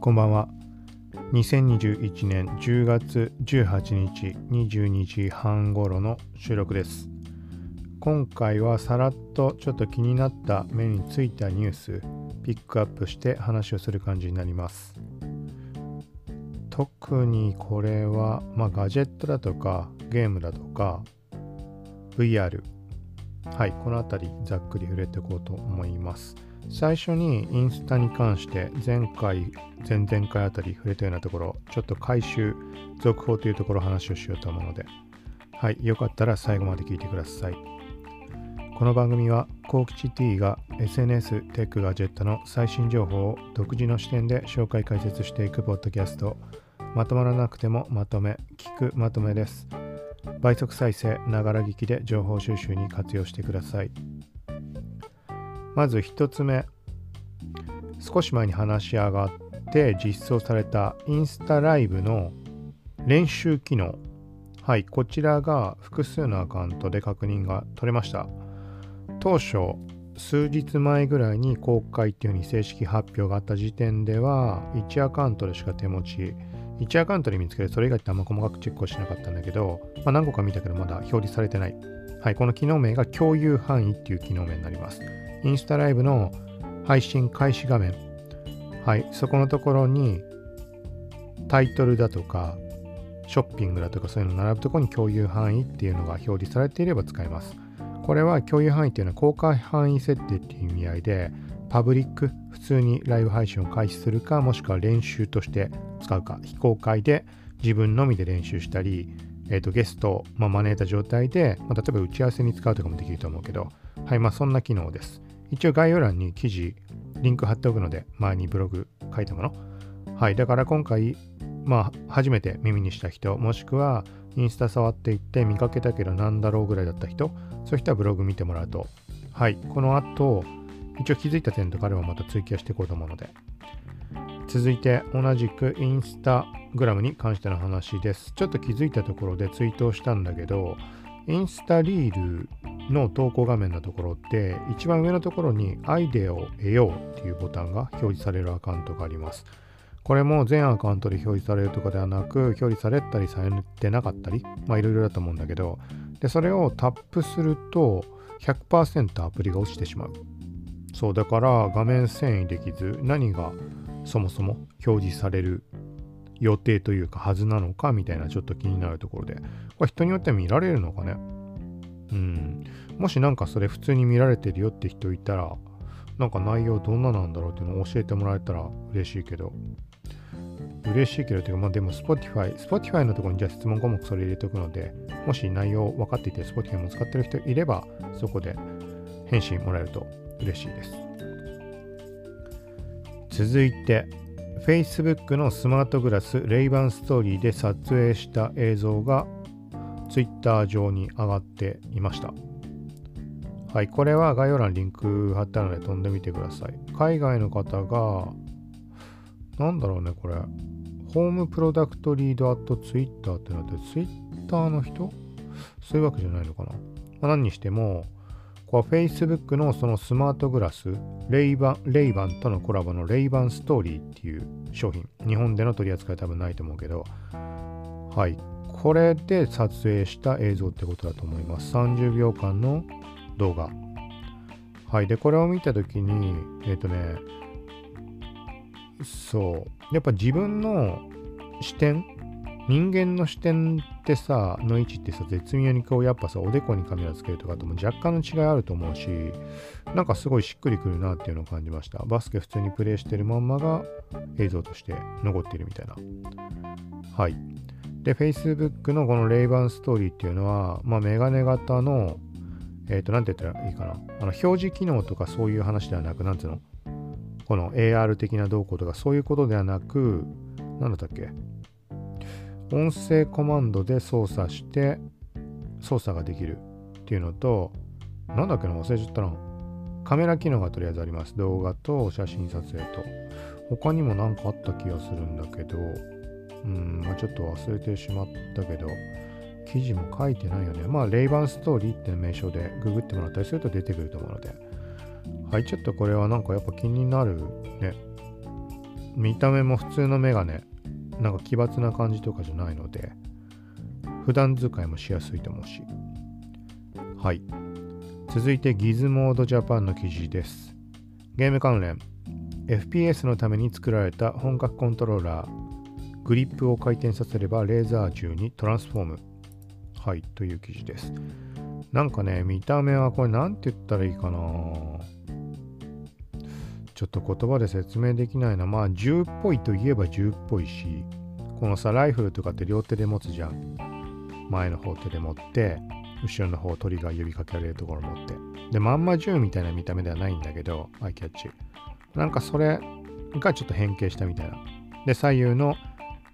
こんばんは。2021年10月18日22時半頃の収録です。今回はさらっとちょっと気になった目についたニュースピックアップして話をする感じになります。特にこれは、まあ、ガジェットだとかゲームだとか VR はいこの辺りざっくり触れていこうと思います最初にインスタに関して前回前々回あたり触れたようなところちょっと回収続報というところ話をしようと思うので。はいよかったら最後まで聞いてください。この番組はコウキチ T が SNS テックガジェットの最新情報を独自の視点で紹介解説していくポッドキャスト。まとまらなくてもまとめ聞くまとめです。倍速再生ながら聞きで情報収集に活用してください。まず1つ目。少し前に話し上がって実装されたインスタライブの練習機能。はいこちらが複数のアカウントで確認が取れました。当初数日前ぐらいに公開っていうふうに正式発表があった時点では1アカウントでしか手持ち1アカウントで見つけてそれ以外ってあんま細かくチェックをしなかったんだけど、まあ、何個か見たけどまだ表示されてない。はい、この機能名が共有範囲っていう機能名になります。インスタライブの配信開始画面。はい、そこのところにタイトルだとかショッピングだとかそういうの並ぶところに共有範囲っていうのが表示されていれば使えます。これは共有範囲っていうのは公開範囲設定っていう意味合いでパブリック、普通にライブ配信を開始するか、もしくは練習として使うか、非公開で自分のみで練習したり、えー、とゲストを、ま、招いた状態で、まあ、例えば打ち合わせに使うとかもできると思うけど、はい、まあそんな機能です。一応概要欄に記事、リンク貼っておくので、前にブログ書いたもの。はい、だから今回、まあ初めて耳にした人、もしくはインスタ触っていって見かけたけどなんだろうぐらいだった人、そういう人はブログ見てもらうと、はい、この後、一応気づいた点とかあればまた追記していこうと思うので。続いて同じくインスタグラムに関しての話です。ちょっと気づいたところでツイートをしたんだけど、インスタリールの投稿画面のところって一番上のところにアイデアを得ようっていうボタンが表示されるアカウントがあります。これも全アカウントで表示されるとかではなく表示されたりされてなかったりまあいろいろだと思うんだけどでそれをタップすると100%アプリが落ちてしまうそうだから画面遷移できず何がそもそも表示される予定というかはずなのかみたいなちょっと気になるところで。これ人によっては見られるのかね？うん。もしなんかそれ普通に見られてるよって人いたらなんか内容どんななんだろうっていうのを教えてもらえたら嬉しいけど。嬉しいけどていうかまあでも Spotify Spotify のところにじゃあ質問項目それ入れておくのでもし内容分かっていて Spotify も使ってる人いればそこで返信もらえると嬉しいです。続いて Facebook のスマートグラスレイバンストーリーで撮影した映像が Twitter 上に上がっていました。はい、これは概要欄リンク貼ったので飛んでみてください。海外の方が、なんだろうね、これ。ホームプロダクトリードアットツイッターってなって、ツイッターの人？そういうわけじゃないのかな。まあ、何にしても、これ Facebook のそのスマートグラス、レイバン、レイバンとのコラボのレイバンストーリーっていう商品。日本での取り扱い多分ないと思うけど、はい。これで撮影した映像ってことだと思います。30秒間の動画。はい。で、これを見たときに、えっ、ー、とね、そう。やっぱ自分の視点人間の視点ってさ、の位置ってさ、絶妙にこう、やっぱさ、おでこにカメラつけるとかとも若干の違いあると思うし、なんかすごいしっくりくるなっていうのを感じました。バスケ普通にプレイしてるまんまが映像として残っているみたいな。はい。で、Facebook のこのレイバンストーリーっていうのは、まあ、メガネ型の、えっ、ー、と、なんて言ったらいいかな。あの、表示機能とかそういう話ではなく、なんつうの？この AR 的な動向とかそういうことではなく、なんだったっけ？音声コマンドで操作して操作ができるっていうのと、なんだっけな忘れちゃったな。カメラ機能がとりあえずあります。動画と写真撮影と。他にも何かあった気がするんだけど、うん、まあ、ちょっと忘れてしまったけど、記事も書いてないよね。まあ、レイバンストーリーって名称でググってもらったりすると出てくると思うので。はい、ちょっとこれはなんかやっぱ気になるね。見た目も普通のメガネなんか奇抜な感じとかじゃないので普段使いもしやすいと思うし。はい。続いてギズモードジャパンの記事です。ゲーム関連。FPS のために作られた本格コントローラーグリップを回転させればレーザー銃にトランスフォーム。はいという記事です。なんかね見た目はこれ何て言ったらいいかな。ちょっと言葉で説明できないな。まあ銃っぽいといえば銃っぽいしこのさライフルとかって両手で持つじゃん。前の方手で持って後ろの方トリガー指かけられるところ持って。でまんま銃みたいな見た目ではないんだけどアイキャッチなんかそれがちょっと変形したみたいな。で左右の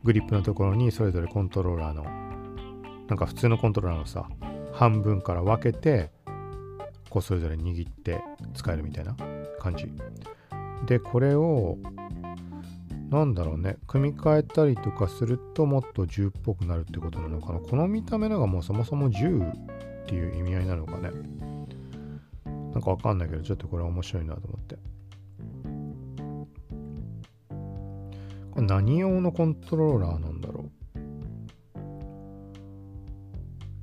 グリップのところにそれぞれコントローラーのなんか普通のコントローラーのさ半分から分けてこうそれぞれ握って使えるみたいな感じ。でこれをなんだろうね組み替えたりとかするともっと銃っぽくなるってことなのかな。この見た目のがもうそもそも銃っていう意味合いなのかね。なんかわかんないけどちょっとこれ面白いなと思って。これ何用のコントローラーなんだろう。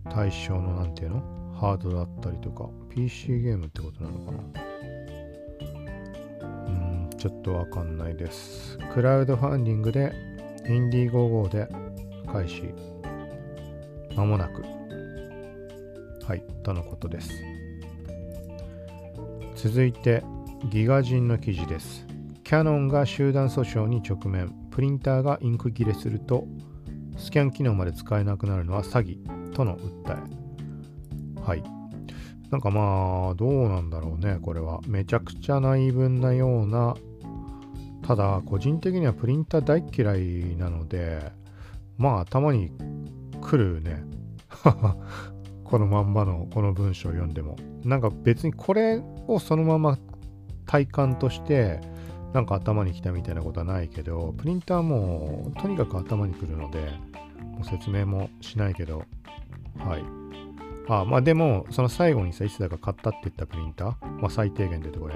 対象のなんていうの？ハードだったりとか PC ゲームってことなのかな。ちょっとわかんないです。クラウドファンディングでインディーゴーで開始。まもなく。はいとのことです。続いてギガ人の記事です。キャノンが集団訴訟に直面。プリンターがインク切れするとスキャン機能まで使えなくなるのは詐欺。との訴え。はい。なんかまあどうなんだろうねこれは。めちゃくちゃな言い分なようなただ個人的にはプリンター大嫌いなのでまあ頭に来るね。このまんまのこの文章を読んでも。なんか別にこれをそのまま体感としてなんか頭に来たみたいなことはないけど、プリンターもとにかく頭に来るので、もう説明もしないけど、はい。あまあでも、その最後にさ、いつだか買ったって言ったプリンター、まあ最低限で言うとこれ、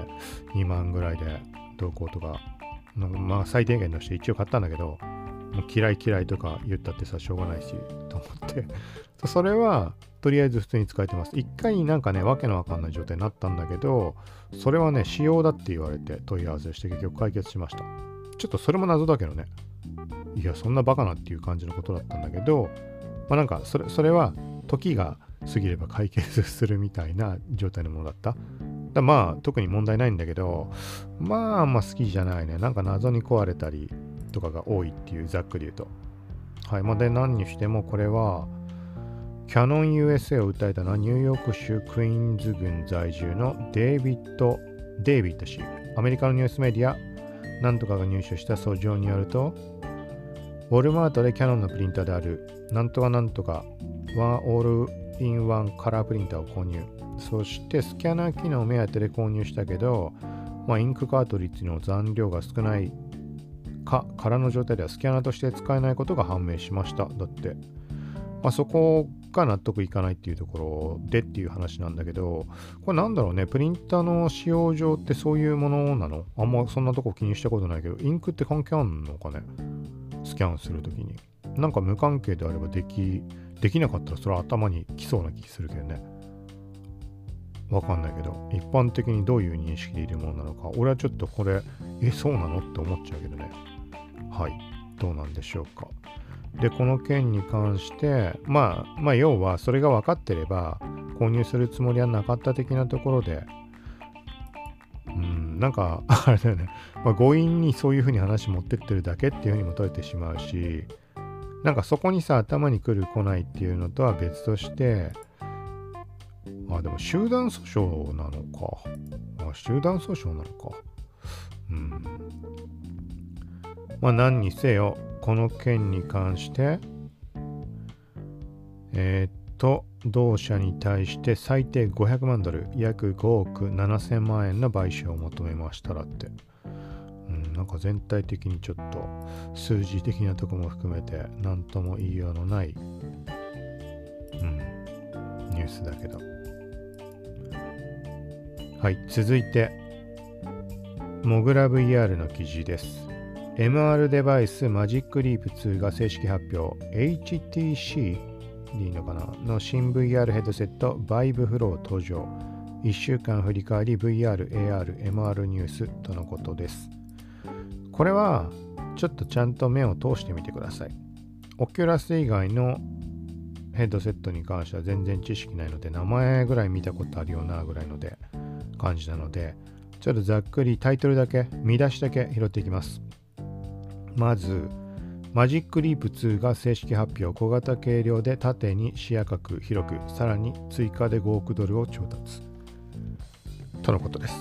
2万ぐらいでどうこうとか、のまあ最低限として一応買ったんだけど、もう嫌い嫌いとか言ったってさ、しょうがないし、と思って それは、とりあえず普通に使えてます。一回なんかね、わけのわかんない状態になったんだけど、それはね、仕様だって言われて問い合わせして結局解決しました。ちょっとそれも謎だけどね。いや、そんなバカなっていう感じのことだったんだけど、まあなんかそれ、それは時が過ぎれば解決するみたいな状態のものだった。だまあ特に問題ないんだけど、まああんま好きじゃないね。なんか謎に壊れたりとかが多いっていうざっくり言うと。はい。まあ、で、何にしてもこれは、キャノン USA を訴えたのはニューヨーク州クイーンズ郡在住のデイビッド・デイビッド氏。アメリカのニュースメディア、なんとかが入手した訴状によると、ウォルマートでキャノンのプリンターである、なんとかなんとか、ワンオールインワンカラープリンターを購入。そしてスキャナー機能目当てで購入したけど、まあ、インクカートリッジの残量が少ないか、空の状態ではスキャナーとして使えないことが判明しました。だって。まあ、そこが納得いかないっていうところでっていう話なんだけど、これなんだろうね、プリンターの使用上ってそういうものなの？あんまそんなとこ気にしたことないけど、インクって関係あんのかね？スキャンするときに。なんか無関係であればでき、できなかったらそれは頭に来そうな気するけどね。わかんないけど、一般的にどういう認識でいるものなのか、俺はちょっとこれ、え、そうなの？って思っちゃうけどね。はい。どうなんでしょうか。で、この件に関して、まあ、まあ、要はそれが分かってれば、購入するつもりはなかった的なところで、うん、なんか、あれだよね、まあ、強引にそういうふうに話持ってってるだけっていうふうにも取れてしまうし、なんかそこにさ、頭に来る来ないっていうのとは別として、あ、でも集団訴訟なのか。あ、集団訴訟なのか。うん。まあ何にせよ、この件に関して、えー、っと、同社に対して最低500万ドル、約5億7000万円の賠償を求めましたらって。うん、なんか全体的にちょっと数字的なとこも含めて何とも言いようのない、うん、ニュースだけど。はい、続いて、モグラ VR の記事です。MR デバイスマジックリープ2が正式発表。HTC でいいのかな？の新 VR ヘッドセット Vive Flow 登場。1週間振り返り VR、AR、MR ニュースとのことです。これはちょっとちゃんと目を通してみてください。オキュラス以外のヘッドセットに関しては全然知識ないので名前ぐらい見たことあるよなぐらいので感じなのでちょっとざっくりタイトルだけ見出しだけ拾っていきます。まずマジックリープ2が正式発表。小型軽量で縦に視野角広くさらに追加で5億ドルを調達。とのことです。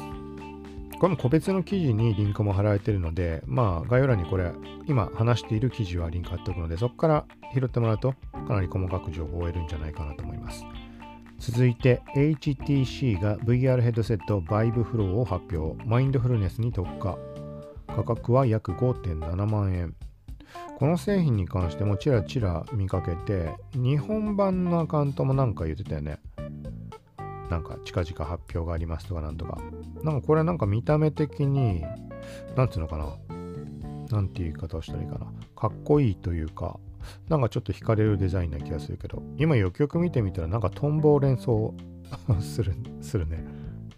この個別の記事にリンクも貼られているので、まあ概要欄にこれ、今話している記事はリンク貼っておくので、そこから拾ってもらうとかなり細かく情報を得るんじゃないかなと思います。続いて HTC が VR ヘッドセット Vive Flow を発表。マインドフルネスに特化。価格は約5.7万円。この製品に関してもちらちら見かけて、日本版のアカウントもなんか言ってたよね。なんか近々発表がありますとかなんとか。なんかこれなんか見た目的に、なんていうのかな。なんていう言い方をしたらいいかな。かっこいいというか、なんかちょっと惹かれるデザインな気がするけど、今よくよく見てみたらなんかトンボを連想する、するね。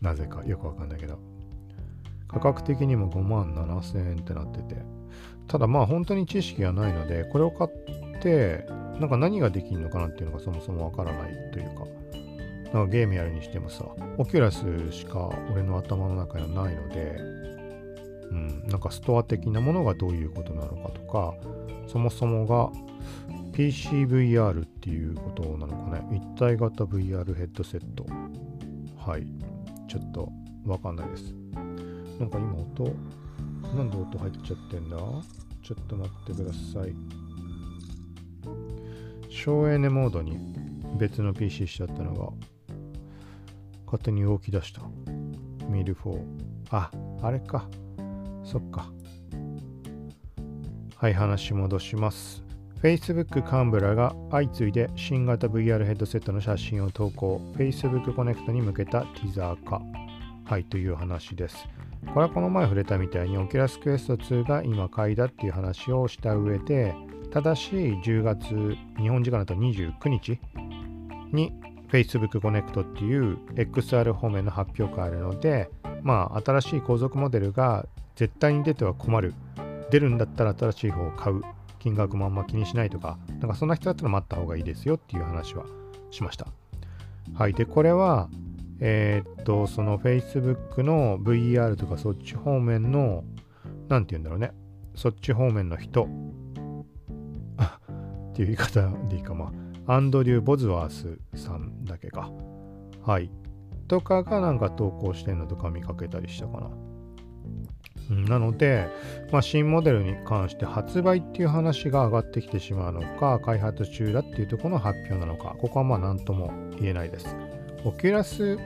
なぜかよくわかんないけど。価格的にも5万7000円ってなってて。ただまあ本当に知識がないので、これを買って、なんか何ができるのかなっていうのがそもそもわからないというか、なんかゲームやるにしてもさ、オキュラスしか俺の頭の中にはないので、うん、なんかストア的なものがどういうことなのかとか、そもそもが PCVR っていうことなのかね。一体型 VR ヘッドセット。はい。ちょっとわかんないです。なんか今音、なんで音入っちゃってんだ？ちょっと待ってください。省エネモードに別の PC しちゃったのが勝手に動き出した。ミルフォー。あ、あれか。そっか。はい、話戻します。Facebook 幹部らが相次いで新型 VR ヘッドセットの写真を投稿。Facebook コネクトに向けたティザーか。はい、という話です。これはこの前触れたみたいに Oculus Quest 2が今買いだっていう話をした上で、ただし10月、日本時間だと29日に Facebook Connect っていう XR 方面の発表会あるので、まあ、新しい後続モデルが絶対に出ては困る。出るんだったら新しい方を買う。金額もあんま気にしないとか、なんかそんな人だったら待った方がいいですよっていう話はしました。はい。で、これは、えー、っと、その Facebook の VR とかそっち方面の、なんて言うんだろうね。そっち方面の人 っていう言い方でいいか、まあ。アンドリュー・ボズワースさんだけか。はい。とかがなんか投稿してんのとか見かけたりしたかな。なので、まあ、新モデルに関して発売っていう話が上がってきてしまうのか、開発中だっていうところの発表なのか、ここはまあ何とも言えないです。オキュラス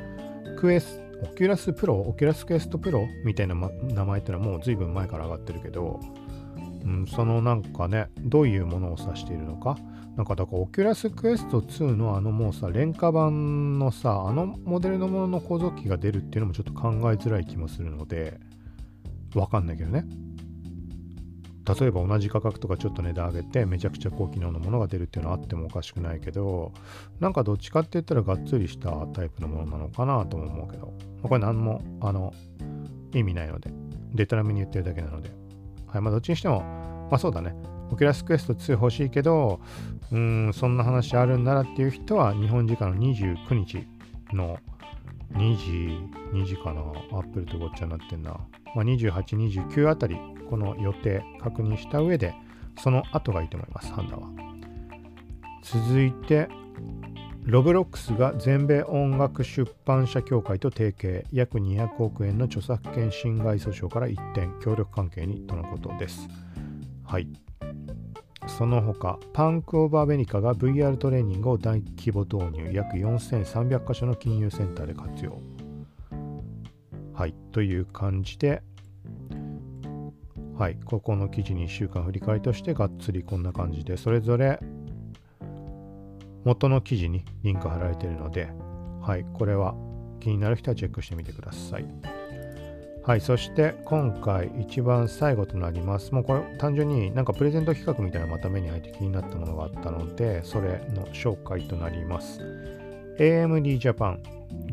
クエストオキュラスプロ、オキュラスクエストプロみたいな、ま、名前っていうのはもう随分前から上がってるけど、うん、そのなんかね、どういうものを指しているのか、なんかだから、オキュラスクエスト2のあのもうさ、廉価版のさ、あのモデルのものの後続機が出るっていうのもちょっと考えづらい気もするので、わかんないけどね。例えば同じ価格とかちょっと値段上げてめちゃくちゃ高機能のものが出るっていうのはあってもおかしくないけどなんかどっちかって言ったらがっつりしたタイプのものなのかなとも思うけど。これ何もあの意味ないので。デタラメに言ってるだけなので。はいまあどっちにしてもまあそうだね。オキュラスクエスト2欲しいけどうんそんな話あるんならっていう人は日本時間の29日の2時2時かなアップルとごっちゃになってんなまあ、28、29あたり、この予定確認した上で、その後がいいと思います、判断は。続いて、ロブロックスが全米音楽出版社協会と提携、約200億円の著作権侵害訴訟から一転、協力関係にとのことです。はい。その他、パンク・オブ・アメリカが VR トレーニングを大規模導入、約4300カ所の金融センターで活用。はい、という感じで、はい、ここの記事に1週間振り返りとしてがっつりこんな感じで、それぞれ元の記事にリンク貼られているので、はい、これは気になる人はチェックしてみてください。はい、そして今回一番最後となります。もうこれ単純になんかプレゼント企画みたいなまた目に入って気になったものがあったので、それの紹介となります。AMD Japan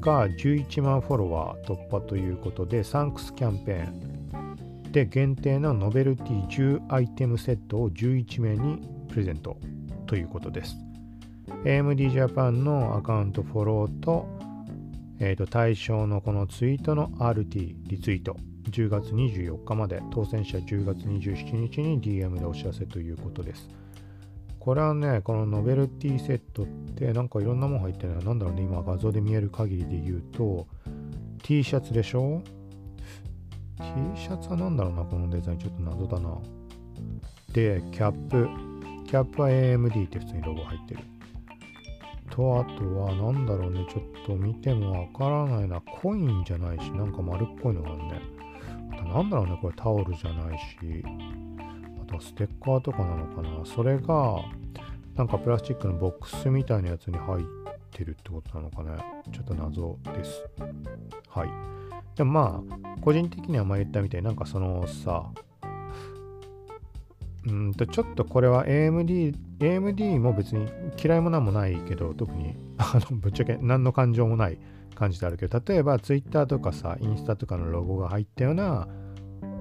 が11万フォロワー突破ということで、サンクスキャンペーンで限定のノベルティ10アイテムセットを11名にプレゼントということです。AMD Japan のアカウントフォローとえー、と対象のこのツイートの RT、リツイート、10月24日まで、当選者10月27日に DM でお知らせということです。これはね、このノベルティセットってなんかいろんなもん入ってるのなんだろうね、今画像で見える限りで言うと、T シャツでしょ ?T シャツは何だろうな、このデザインちょっと謎だな。で、キャップ。キャップは AMD って普通にロゴ入ってる。と、あとは、なんだろうね、ちょっと見てもわからないな。コインじゃないし、なんか丸っこいのがあるね。あと、なんだろうね、これタオルじゃないし、あとはステッカーとかなのかな。それが、なんかプラスチックのボックスみたいなやつに入ってるってことなのかね。ちょっと謎です。はい。でもまあ、個人的には前言ったみたいになんかそのさ、うんとちょっとこれは AMD、AMD も別に嫌いもなんもないけど、特に あのぶっちゃけ何の感情もない感じであるけど、例えば Twitter とかさ、インスタとかのロゴが入ったような、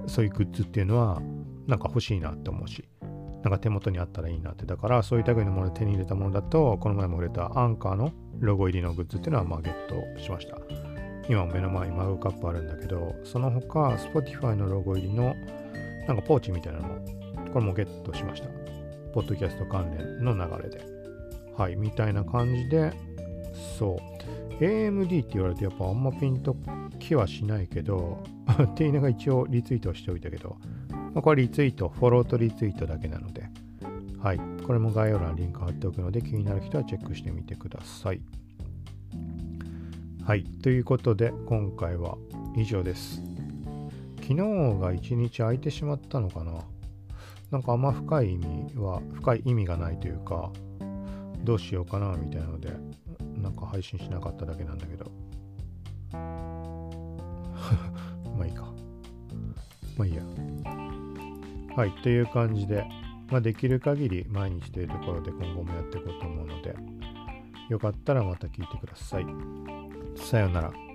そういうグッズっていうのは、なんか欲しいなって思うし、なんか手元にあったらいいなって。だから、そういう類のもので手に入れたものだと、この前も触れたアンカーのロゴ入りのグッズっていうのは、まあ、ゲットしました。今も目の前にマグカップあるんだけど、その他、Spotify のロゴ入りのなんかポーチみたいなのもこれもゲットしました。ポッドキャスト関連の流れで。はい、みたいな感じで、そう。AMD って言われてやっぱあんまピンときはしないけど、っていうのが一応リツイートしておいたけど、まあ、これリツイート、フォローとリツイートだけなので、はい。これも概要欄にリンク貼っておくので、気になる人はチェックしてみてください。はい。ということで、今回は以上です。昨日が一日空いてしまったのかな？なんかあんま深い意味は、深い意味がないというか、どうしようかなみたいなので、なんか配信しなかっただけなんだけど。まあいいか。まあいいや。はい、という感じで、まあ、できる限り毎日というところで今後もやっていこうと思うので、よかったらまた聞いてください。さようなら。